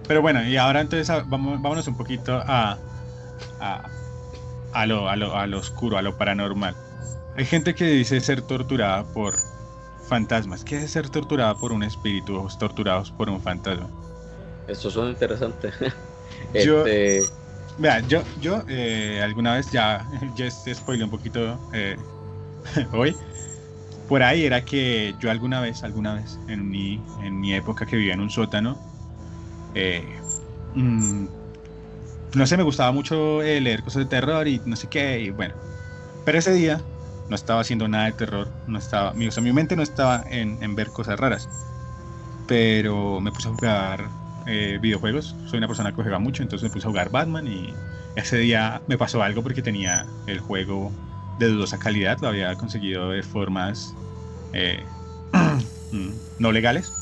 Pero bueno, y ahora entonces a- vamos, vámonos un poquito a, a, a lo, a, lo, a lo oscuro, a lo paranormal. Hay gente que dice ser torturada por fantasmas. ¿Qué es ser torturada por un espíritu o torturados por un fantasma? Eso suena interesante. *laughs* Yo- este, Vea, yo, yo eh, alguna vez ya, *laughs* ya este spoilé un poquito eh, *laughs* hoy, por ahí era que yo alguna vez, alguna vez, en mi, en mi época que vivía en un sótano, eh, mm, no sé, me gustaba mucho eh, leer cosas de terror y no sé qué, y bueno. Pero ese día no estaba haciendo nada de terror, no estaba, mi, o mi mente no estaba en, en ver cosas raras, pero me puse a jugar eh, videojuegos, soy una persona que juega mucho, entonces me puse a jugar Batman y ese día me pasó algo porque tenía el juego de dudosa calidad, lo había conseguido de formas eh, *clears throat* mm, no legales.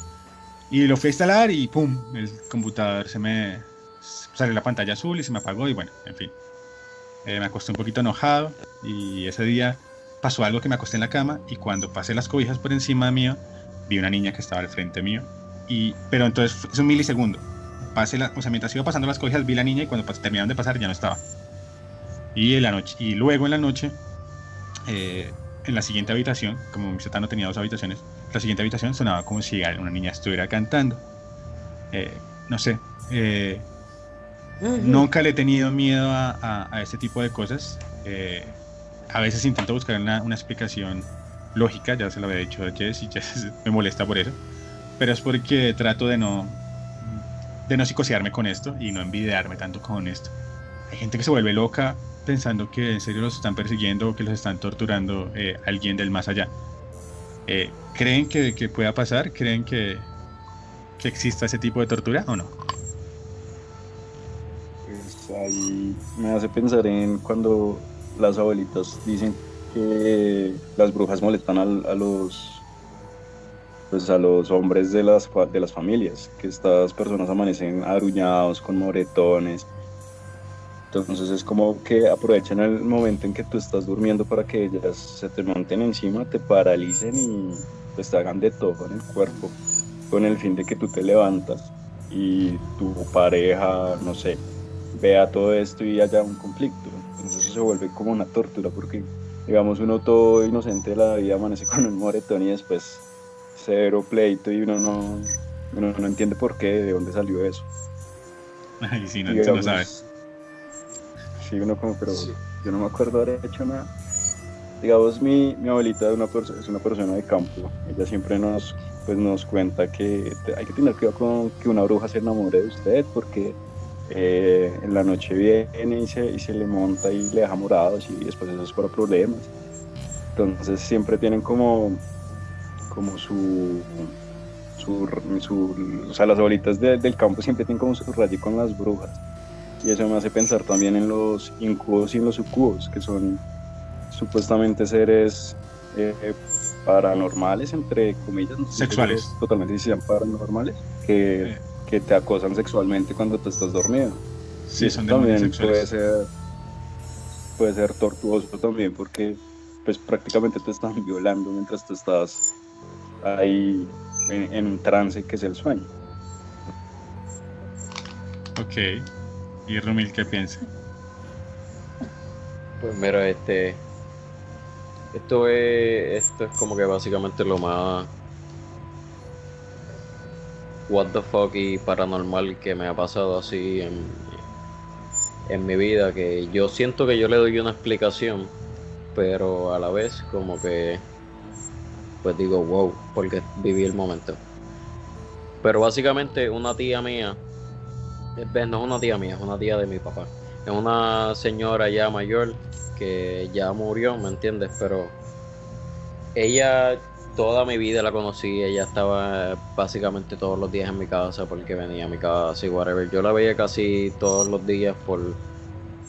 Y lo fui a instalar y ¡pum! El computador se me salió la pantalla azul y se me apagó y bueno, en fin. Eh, me acosté un poquito enojado y ese día pasó algo que me acosté en la cama y cuando pasé las cobijas por encima mío vi una niña que estaba al frente mío. Y, pero entonces es un milisegundo. Pasé la, o sea, mientras iba pasando las cobijas vi la niña y cuando terminaron de pasar ya no estaba. Y, en la noche, y luego en la noche eh, en la siguiente habitación, como mi sótano tenía dos habitaciones, la siguiente habitación sonaba como si una niña estuviera cantando. Eh, no sé. Eh, nunca le he tenido miedo a, a, este tipo de cosas. a veces intento buscar una, una, explicación lógica, ya se lo había dicho a Jess y Jess *laughs* me molesta por eso. Pero es porque trato de no, de no psicosearme con esto y no envidiarme tanto con esto. Hay gente que se vuelve loca pensando que en serio los están persiguiendo o que los están torturando eh, alguien del más allá. Eh, ¿Creen que, que, pueda pasar? ¿Creen que, que, exista ese tipo de tortura o no? Ahí me hace pensar en cuando las abuelitas dicen que las brujas molestan a, a los pues a los hombres de las, de las familias, que estas personas amanecen aruñados, con moretones, entonces es como que aprovechan el momento en que tú estás durmiendo para que ellas se te monten encima, te paralicen y pues te hagan de todo en el cuerpo, con el fin de que tú te levantas y tu pareja, no sé, vea todo esto y haya un conflicto. Entonces eso se vuelve como una tortura porque, digamos, uno todo inocente de la vida amanece con un moretón y después cero pleito y uno no, uno no entiende por qué, de dónde salió eso. *laughs* Ay, sí, no, digamos, no sabes y uno como, pero yo no me acuerdo haber hecho nada. Digamos, mi, mi abuelita es una, es una persona de campo, ella siempre nos, pues, nos cuenta que hay que tener cuidado con que una bruja se enamore de usted porque eh, en la noche viene y se, y se le monta y le deja morados y después eso es por problemas. Entonces siempre tienen como, como su, su, su, o sea, las abuelitas del campo siempre tienen como su rayo con las brujas. Y eso me hace pensar también en los incubos y en los sucubos, que son supuestamente seres eh, paranormales, entre comillas. Sexuales. Totalmente si sean paranormales, que, que, te acosan sexualmente cuando tú estás dormido. Sí, son también puede ser, puede ser tortuoso también, porque pues prácticamente te están *laughs* violando mientras tú estás ahí en, en un trance que es el sueño. Ok. ¿Y Rumil qué piensa? Pues mira, este. Esto es. Esto es como que básicamente lo más. What the fuck y paranormal que me ha pasado así en, en mi vida. Que yo siento que yo le doy una explicación. Pero a la vez, como que. Pues digo, wow, porque viví el momento. Pero básicamente, una tía mía no es una tía mía, es una tía de mi papá. Es una señora ya mayor que ya murió, ¿me entiendes? Pero ella toda mi vida la conocí, ella estaba básicamente todos los días en mi casa porque venía a mi casa y whatever. Yo la veía casi todos los días por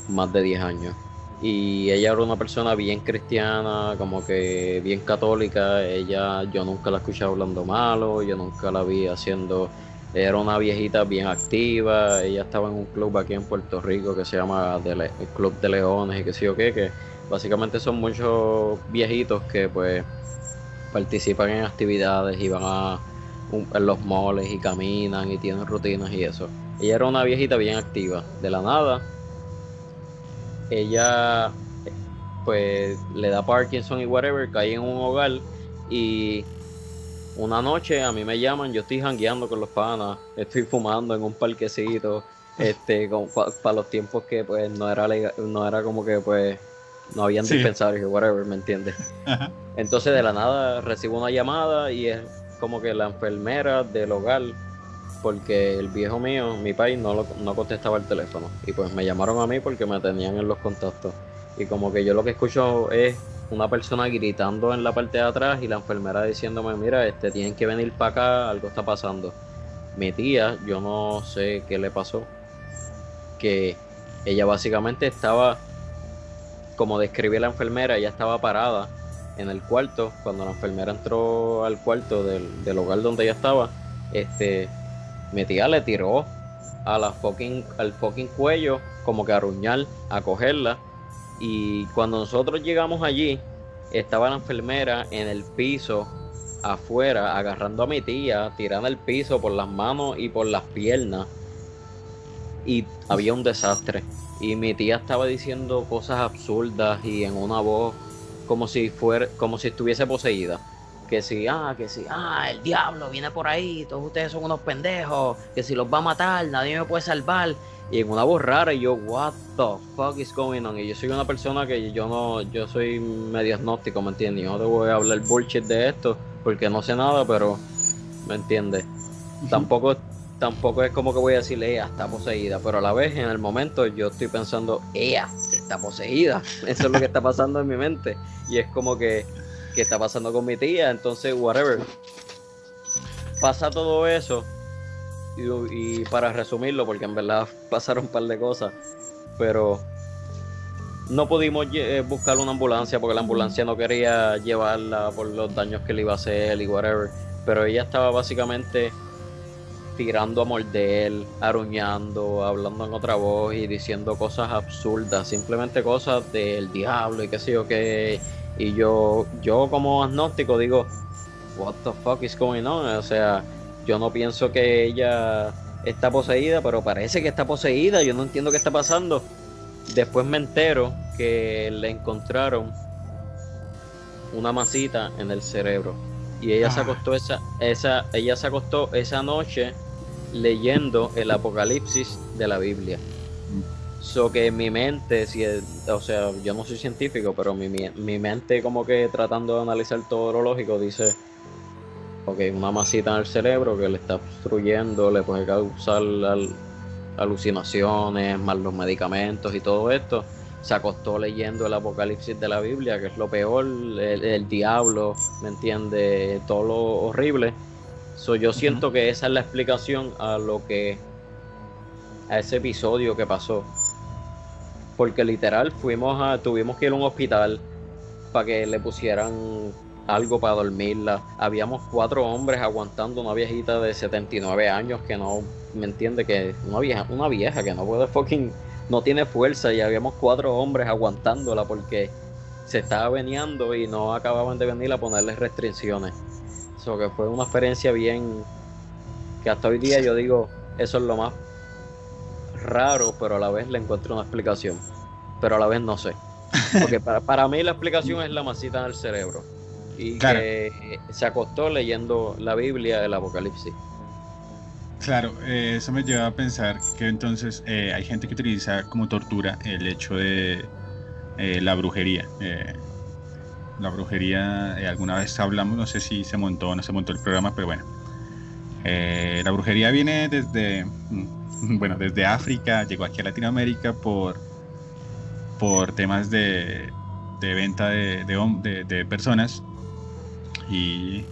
más de 10 años. Y ella era una persona bien cristiana, como que bien católica. Ella, yo nunca la escuché hablando malo, yo nunca la vi haciendo era una viejita bien activa, ella estaba en un club aquí en Puerto Rico que se llama el Club de Leones y que sé yo qué, que básicamente son muchos viejitos que pues participan en actividades y van a en los moles y caminan y tienen rutinas y eso. Ella era una viejita bien activa, de la nada. Ella pues le da Parkinson y whatever, cae en un hogar y una noche a mí me llaman, yo estoy jangueando con los panas, estoy fumando en un parquecito, este, para los tiempos que pues no era no era como que pues no habían Sí. dispensarios, whatever, ¿me entiendes? Ajá. Entonces de la nada recibo una llamada y es como que la enfermera del hogar, porque el viejo mío, mi país, no, lo- no contestaba el teléfono. Y pues me llamaron a mí porque me tenían en los contactos. Y como que yo lo que escucho es una persona gritando en la parte de atrás y la enfermera diciéndome, mira, este, tienen que venir para acá, algo está pasando. Mi tía, yo no sé qué le pasó, que ella básicamente estaba, como describía la enfermera, ella estaba parada en el cuarto, cuando la enfermera entró al cuarto del, del hogar donde ella estaba, este, mi tía le tiró a fucking, al fucking cuello, como que a ruñar, a cogerla. Y cuando nosotros llegamos allí, estaba la enfermera en el piso, afuera, agarrando a mi tía, tirando el piso por las manos y por las piernas. Y había un desastre. Y mi tía estaba diciendo cosas absurdas y en una voz como si fuera, como si estuviese poseída. Que si, ah, que si, ah, el diablo viene por ahí, todos ustedes son unos pendejos, que si los va a matar, nadie me puede salvar. Y en una voz rara, y yo, what the fuck is going on? Y yo soy una persona que yo no, yo soy medio agnóstico, ¿me entiendes? Yo no te voy a hablar bullshit de esto, porque no sé nada, pero, ¿me entiendes? Tampoco, tampoco es como que voy a decirle, ella está poseída, pero a la vez, en el momento, yo estoy pensando, ella está poseída. *laughs* Eso es lo que está pasando en mi mente. Y es como que, ¿qué está pasando con mi tía? Entonces, whatever. Pasa todo eso. Y, y para resumirlo, porque en verdad *laughs* pasaron un par de cosas. Pero no pudimos eh, buscar una ambulancia porque la ambulancia no quería llevarla por los daños que le iba a hacer y whatever. Pero ella estaba básicamente tirando a morder, aruñando, hablando en otra voz y diciendo cosas absurdas, simplemente cosas del diablo y qué sé yo qué. Y yo, yo como agnóstico digo, what the fuck is going on? O sea, yo no pienso que ella está poseída, pero parece que está poseída, yo no entiendo qué está pasando. Después me entero que le encontraron una masita en el cerebro. Y ella se Ah. acostó esa, esa, ella se acostó esa noche leyendo el apocalipsis de la Biblia. So que mi mente, si es- o sea, yo no soy científico, pero mi, mi, mi mente como que tratando de analizar todo lo lógico dice, ok, una masita en el cerebro que le está obstruyendo, le puede causar al- alucinaciones, más los medicamentos y todo esto. Se acostó leyendo el apocalipsis de la Biblia, que es lo peor, el, el diablo, ¿me entiende? Todo lo horrible. So, yo siento que esa es la explicación a lo que a ese episodio que pasó. Porque literal fuimos a tuvimos que ir a un hospital para que le pusieran algo para dormirla. Habíamos cuatro hombres aguantando una viejita de 79 años que no me entiende que una vieja, una vieja que no puede fucking no tiene fuerza y habíamos cuatro hombres aguantándola porque se estaba veniendo y no acababan de venir a ponerle restricciones. Eso que fue una experiencia bien que hasta hoy día yo digo, eso es lo más raro, pero a la vez le encuentro una explicación. Pero a la vez no sé. Porque para, para mí la explicación es la masita en el cerebro. Y Claro. que se acostó leyendo la Biblia del Apocalipsis. Claro, eh, eso me lleva a pensar que entonces eh, hay gente que utiliza como tortura el hecho de eh, la brujería. La brujería, alguna vez hablamos, no sé si se montó o no se montó el programa, pero bueno. La brujería viene desde, mm, *laughs* bueno, desde África, llegó aquí a Latinoamérica por, por temas de, venta de- de personas y,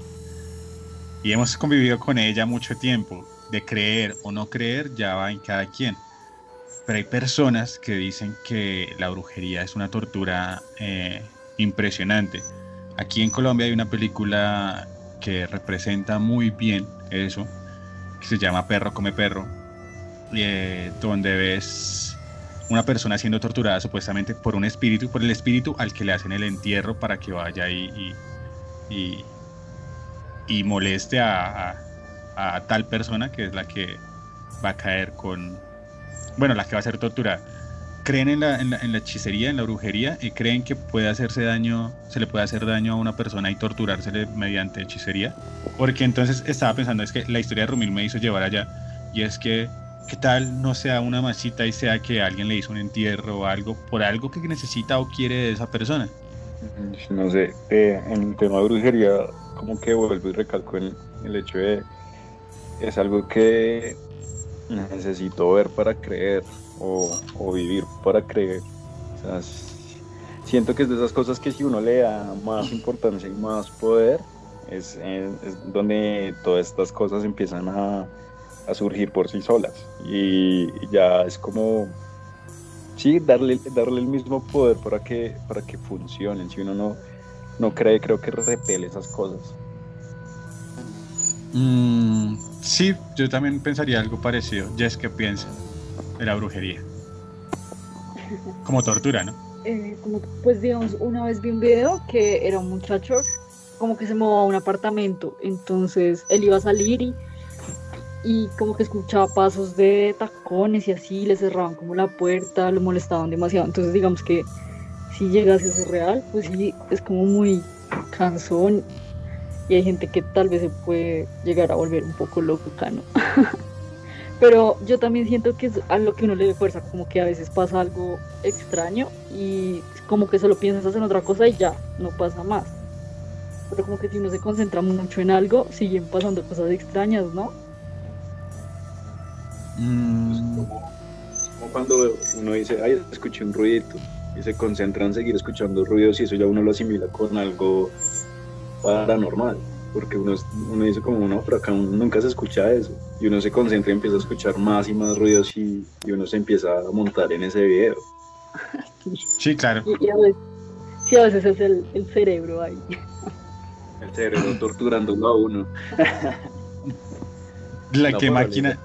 y hemos convivido con ella mucho tiempo. De creer o no creer ya va en cada quien. Pero hay personas que dicen que la brujería es una tortura eh, impresionante. Aquí en Colombia hay una película que representa muy bien eso, que se llama Perro come perro, eh, donde ves una persona siendo torturada supuestamente por un espíritu, por el espíritu al que le hacen el entierro para que vaya y, y, moleste a, a tal persona que es la que va a caer con, bueno, la que va a ser torturada. Creen en la, en la, en la hechicería, en la brujería, y creen que puede hacerse daño, se le puede hacer daño a una persona y torturársele mediante hechicería. Porque entonces estaba pensando, es que la historia de Rumil me hizo llevar allá, y es que ¿Qué tal no sea una masita y sea que alguien le hizo un entierro o algo por algo que necesita o quiere de esa persona? No sé, eh, en el tema de brujería, como que vuelvo y recalco el hecho de es algo que necesito ver para creer o, o vivir para creer. Siento que es de esas cosas que si uno le da más importancia y más poder, es, es, donde todas estas cosas empiezan a, a, surgir por sí solas. Y ya es como, sí, darle, darle el mismo poder para que, para que funcionen. Si uno no, no cree, creo que repele esas cosas. Mm, sí, yo también pensaría algo parecido. Jess, ¿qué piensa de la brujería? Como tortura, ¿no? Eh, como, pues digamos, una vez vi un video que era un muchacho como que se movía a un apartamento, entonces él iba a salir y, y como que escuchaba pasos de tacones y así, le cerraban como la puerta, lo molestaban demasiado, entonces digamos que si llegase a ser real, pues sí, es como muy cansón y hay gente que tal vez se puede llegar a volver un poco loco ¿no? *laughs* Pero yo también siento que es a lo que uno le dé fuerza, como que a veces pasa algo extraño y como que solo piensas en otra cosa y ya, no pasa más. Pero como que si uno se concentra mucho en algo, siguen pasando cosas extrañas, ¿no? Mm. Como, cuando uno dice, ay, escuché un ruidito, y se concentra en seguir escuchando ruidos y eso ya uno lo asimila con algo paranormal, porque uno, uno dice como, no, pero acá nunca se escucha eso, y uno se concentra y empieza a escuchar más y más ruidos y, y uno se empieza a montar en ese video. *laughs* Sí, claro. Y, a veces, sí, a veces es el, el cerebro ahí. El cerebro *laughs* torturando a uno. La que máquina...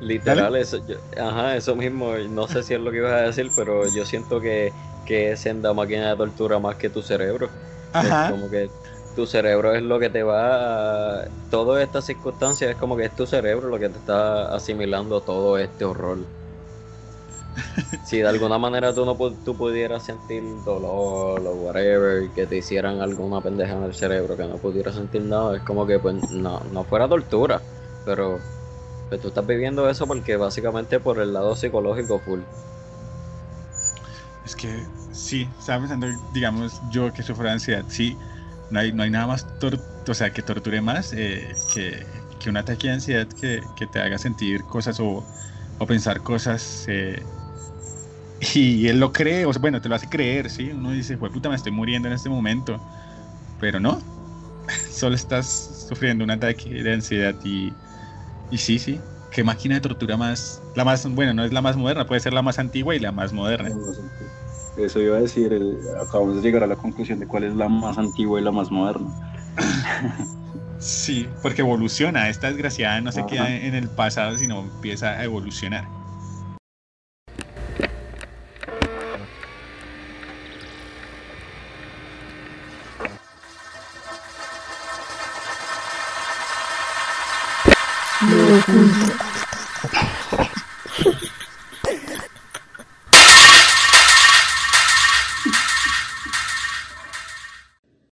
Literal, eso, ajá, eso mismo, no sé si es lo que ibas a decir, pero yo siento que, que es en la máquina de tortura más que tu cerebro. Ajá. como que tu cerebro es lo que te va a... Todas estas circunstancias es como que es tu cerebro lo que te está asimilando todo este horror. *laughs* si de alguna manera tú no tú pudieras sentir dolor o whatever, que te hicieran alguna pendeja en el cerebro, que no pudieras sentir nada, es como que pues no, no fuera tortura, pero pues, tú estás viviendo eso porque básicamente por el lado psicológico full. Es que sí, estaba pensando, digamos, yo que sufro de ansiedad, sí, no hay, no hay nada más, o sea, que torture más eh, que, que, un ataque de ansiedad que, que, te haga sentir cosas o, o pensar cosas. Eh, *laughs* y él lo cree, o bueno, te lo hace creer, ¿sí? Uno dice, puta, me estoy muriendo en este momento. Pero no, *laughs* solo estás sufriendo un ataque de ansiedad y, y sí, sí. ¿Qué máquina de tortura más? La más, bueno, no es la más moderna, puede ser la más antigua y la más moderna. Eso iba a decir, acabamos de llegar a la conclusión de cuál es la más antigua y la más moderna. sí, porque evoluciona. Esta desgraciada no se queda en el pasado, sino empieza a evolucionar.